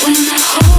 when I hold?